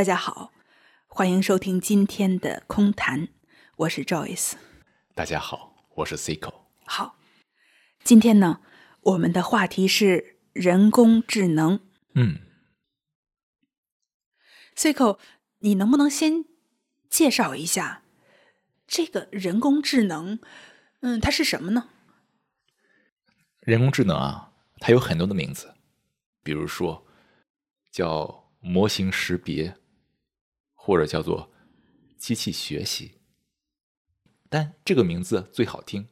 大家好，欢迎收听今天的空谈，我是 Joyce。大家好，我是 Cico。好，今天呢，我们的话题是人工智能。嗯，Cico，你能不能先介绍一下这个人工智能？嗯，它是什么呢？人工智能啊，它有很多的名字，比如说叫模型识别，或者叫做机器学习。但这个名字最好听，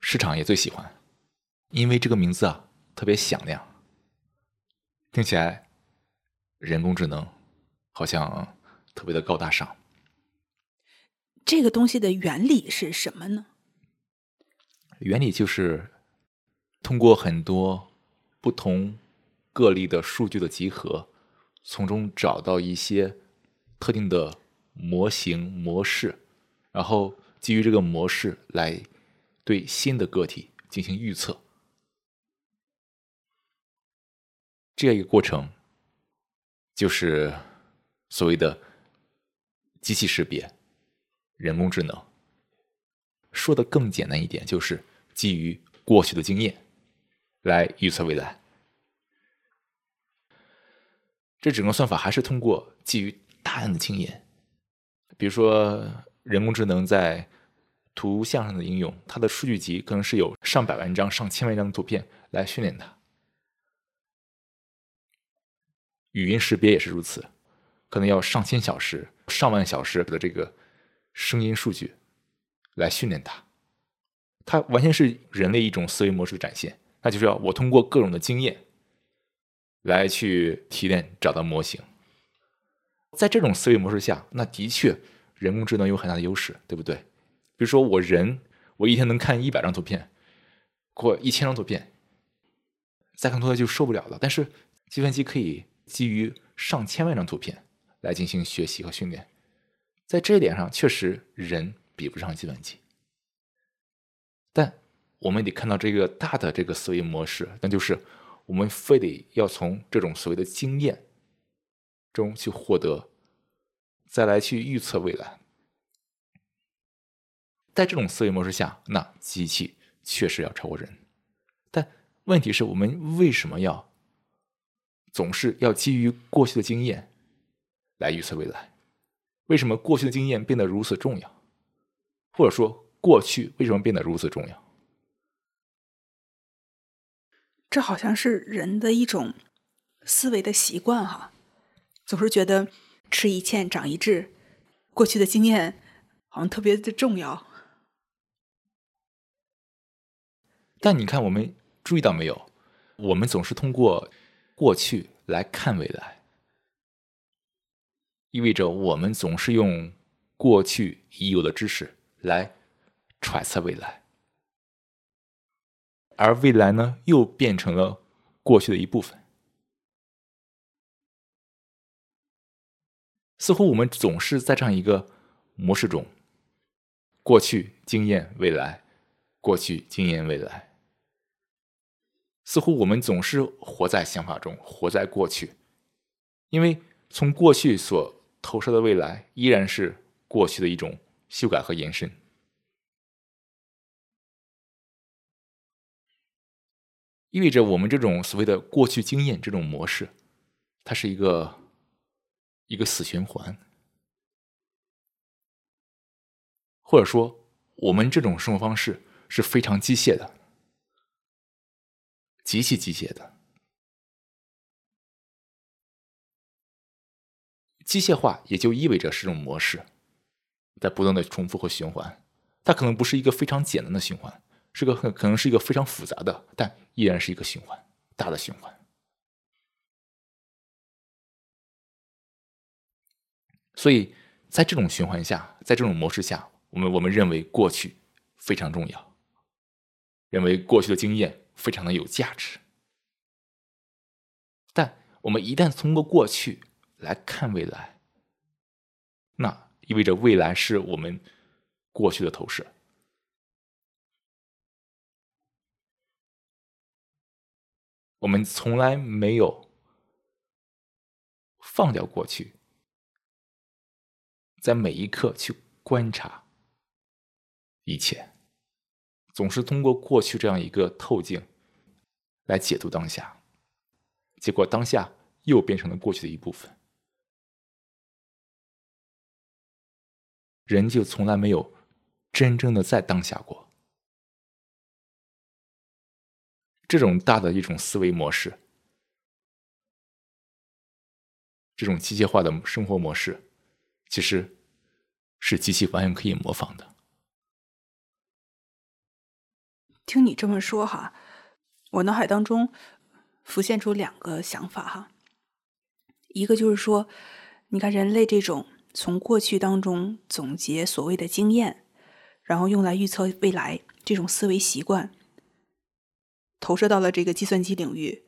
市场也最喜欢，因为这个名字啊特别响亮，听起来人工智能好像特别的高大上。这个东西的原理是什么呢？原理就是通过很多不同个例的数据的集合，从中找到一些特定的模型模式，然后。基于这个模式来对新的个体进行预测，这样一个过程就是所谓的机器识别、人工智能。说的更简单一点，就是基于过去的经验来预测未来。这整个算法还是通过基于大量的经验，比如说人工智能在图像上的应用，它的数据集可能是有上百万张、上千万张的图片来训练它。语音识别也是如此，可能要上千小时、上万小时的这个声音数据来训练它。它完全是人类一种思维模式的展现，那就是要我通过各种的经验来去提炼、找到模型。在这种思维模式下，那的确人工智能有很大的优势，对不对？比如说，我人我一天能看一百张图片，或一千张图片，再看多了就受不了了。但是计算机可以基于上千万张图片来进行学习和训练，在这一点上确实人比不上计算机。但我们得看到这个大的这个思维模式，那就是我们非得要从这种所谓的经验中去获得，再来去预测未来。在这种思维模式下，那机器确实要超过人，但问题是我们为什么要总是要基于过去的经验来预测未来？为什么过去的经验变得如此重要？或者说，过去为什么变得如此重要？这好像是人的一种思维的习惯哈，总是觉得吃一堑长一智，过去的经验好像特别的重要。但你看，我们注意到没有？我们总是通过过去来看未来，意味着我们总是用过去已有的知识来揣测未来，而未来呢，又变成了过去的一部分。似乎我们总是在这样一个模式中：过去经验未来，过去经验未来。似乎我们总是活在想法中，活在过去，因为从过去所投射的未来依然是过去的一种修改和延伸，意味着我们这种所谓的过去经验这种模式，它是一个一个死循环，或者说我们这种生活方式是非常机械的。极其机械的，机械化也就意味着是这种模式，在不断的重复和循环。它可能不是一个非常简单的循环，是个很可能是一个非常复杂的，但依然是一个循环，大的循环。所以在这种循环下，在这种模式下，我们我们认为过去非常重要，认为过去的经验。非常的有价值，但我们一旦通过过去来看未来，那意味着未来是我们过去的投射。我们从来没有放掉过去，在每一刻去观察一切，总是通过过去这样一个透镜来解读当下，结果当下又变成了过去的一部分，人就从来没有真正的在当下过。这种大的一种思维模式，这种机械化的生活模式。其实，是机器完全可以模仿的。听你这么说哈，我脑海当中浮现出两个想法哈。一个就是说，你看人类这种从过去当中总结所谓的经验，然后用来预测未来这种思维习惯，投射到了这个计算机领域，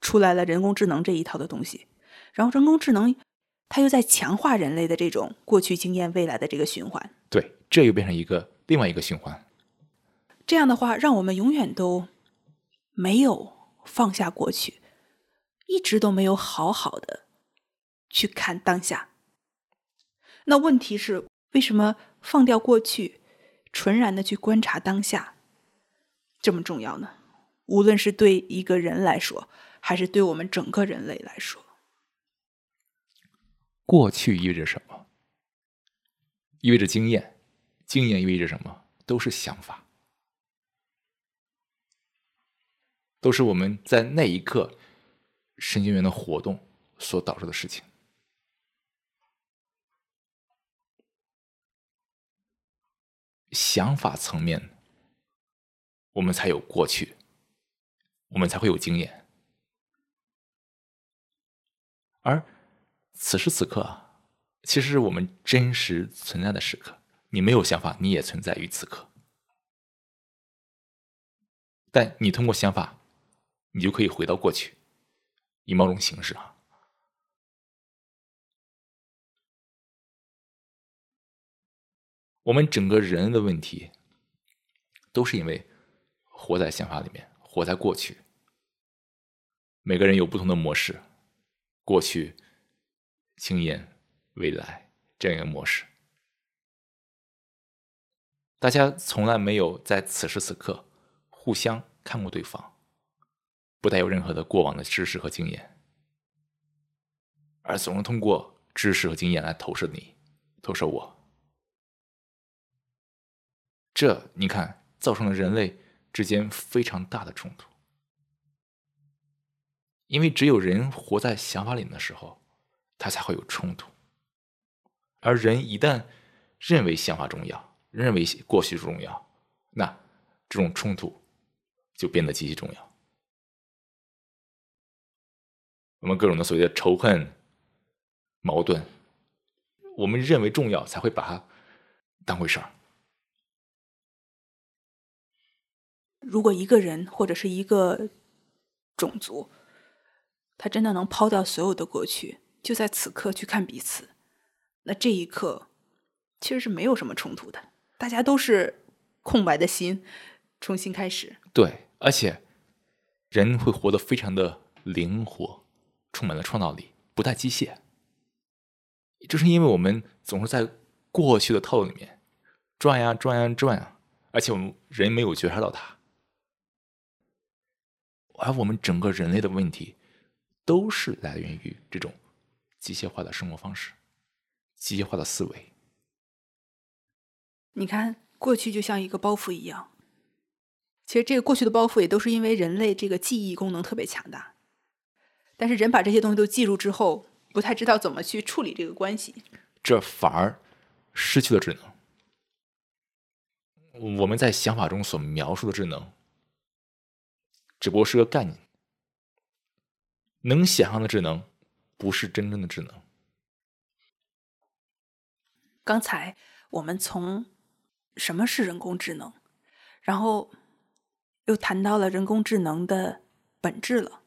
出来了人工智能这一套的东西，然后人工智能。它又在强化人类的这种过去经验、未来的这个循环。对，这又变成一个另外一个循环。这样的话，让我们永远都没有放下过去，一直都没有好好的去看当下。那问题是，为什么放掉过去，纯然的去观察当下这么重要呢？无论是对一个人来说，还是对我们整个人类来说。过去意味着什么？意味着经验，经验意味着什么？都是想法，都是我们在那一刻神经元的活动所导致的事情。想法层面，我们才有过去，我们才会有经验，而。此时此刻，其实是我们真实存在的时刻。你没有想法，你也存在于此刻。但你通过想法，你就可以回到过去，以某种形式啊。我们整个人的问题，都是因为活在想法里面，活在过去。每个人有不同的模式，过去。经验、未来这样一个模式，大家从来没有在此时此刻互相看过对方，不带有任何的过往的知识和经验，而总是通过知识和经验来投射你、投射我。这你看，造成了人类之间非常大的冲突，因为只有人活在想法里的时候。他才会有冲突，而人一旦认为想法重要，认为过去重要，那这种冲突就变得极其重要。我们各种的所谓的仇恨、矛盾，我们认为重要，才会把它当回事儿。如果一个人或者是一个种族，他真的能抛掉所有的过去。就在此刻去看彼此，那这一刻其实是没有什么冲突的，大家都是空白的心，重新开始。对，而且人会活得非常的灵活，充满了创造力，不太机械。就是因为我们总是在过去的套路里面转呀转呀转呀，而且我们人没有觉察到它，而我们整个人类的问题都是来源于这种。机械化的生活方式，机械化的思维。你看，过去就像一个包袱一样。其实，这个过去的包袱也都是因为人类这个记忆功能特别强大。但是，人把这些东西都记住之后，不太知道怎么去处理这个关系，这反而失去了智能。我们在想法中所描述的智能，只不过是个概念，能想象的智能。不是真正的智能。刚才我们从什么是人工智能，然后又谈到了人工智能的本质了，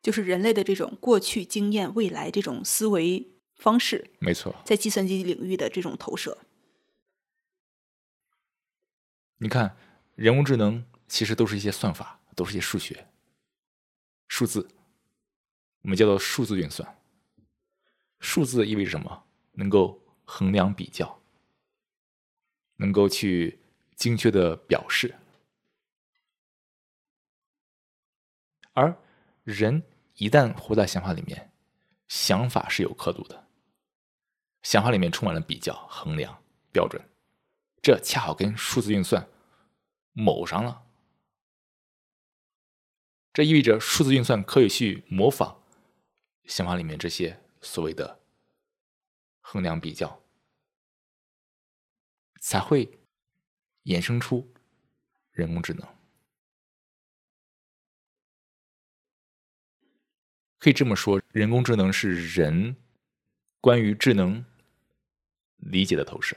就是人类的这种过去经验、未来这种思维方式。没错，在计算机领域的这种投射。你看，人工智能其实都是一些算法，都是一些数学、数字。我们叫做数字运算。数字意味着什么？能够衡量比较，能够去精确的表示，而人一旦活在想法里面，想法是有刻度的，想法里面充满了比较、衡量、标准，这恰好跟数字运算谋上了。这意味着数字运算可以去模仿想法里面这些所谓的衡量比较，才会衍生出人工智能。可以这么说，人工智能是人关于智能理解的投射。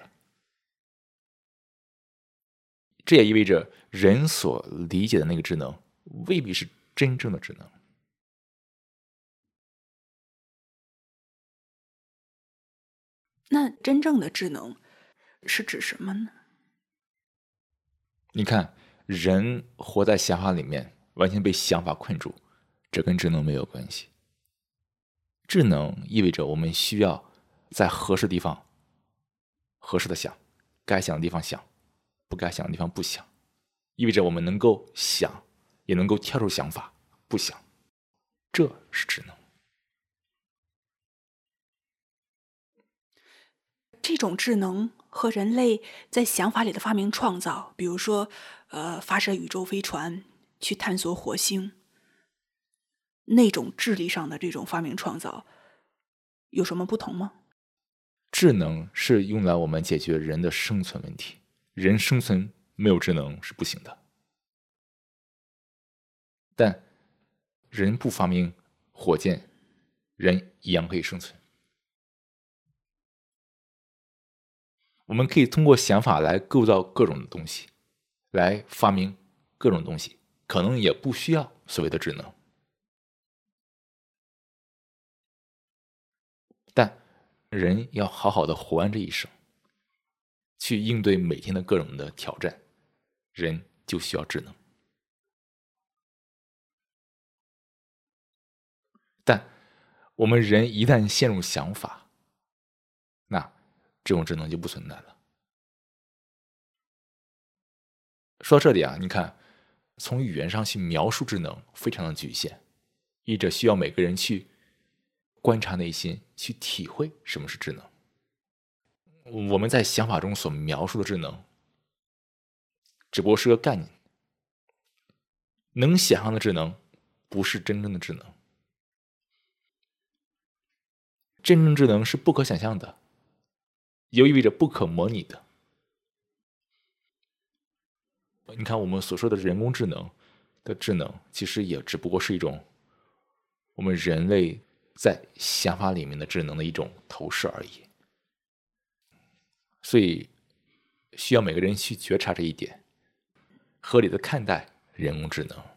这也意味着人所理解的那个智能未必是。真正的智能，那真正的智能是指什么呢？你看，人活在想法里面，完全被想法困住，这跟智能没有关系。智能意味着我们需要在合适地方合适的想，该想的地方想，不该想的地方不想，意味着我们能够想。也能够跳出想法，不想，这是智能。这种智能和人类在想法里的发明创造，比如说，呃，发射宇宙飞船去探索火星，那种智力上的这种发明创造，有什么不同吗？智能是用来我们解决人的生存问题，人生存没有智能是不行的。但人不发明火箭，人一样可以生存。我们可以通过想法来构造各种的东西，来发明各种东西，可能也不需要所谓的智能。但人要好好的活完这一生，去应对每天的各种的挑战，人就需要智能。但我们人一旦陷入想法，这种智能就不存在了。说到这里啊，你看，从语言上去描述智能非常的局限，译者需要每个人去观察内心，去体会什么是智能。我们在想法中所描述的智能，只不过是个概念，能想象的智能，不是真正的智能。真正智能是不可想象的，又意味着不可模拟的。你看，我们所说的人工智能的智能，其实也只不过是一种我们人类在想法里面的智能的一种投射而已。所以，需要每个人去觉察这一点，合理的看待人工智能。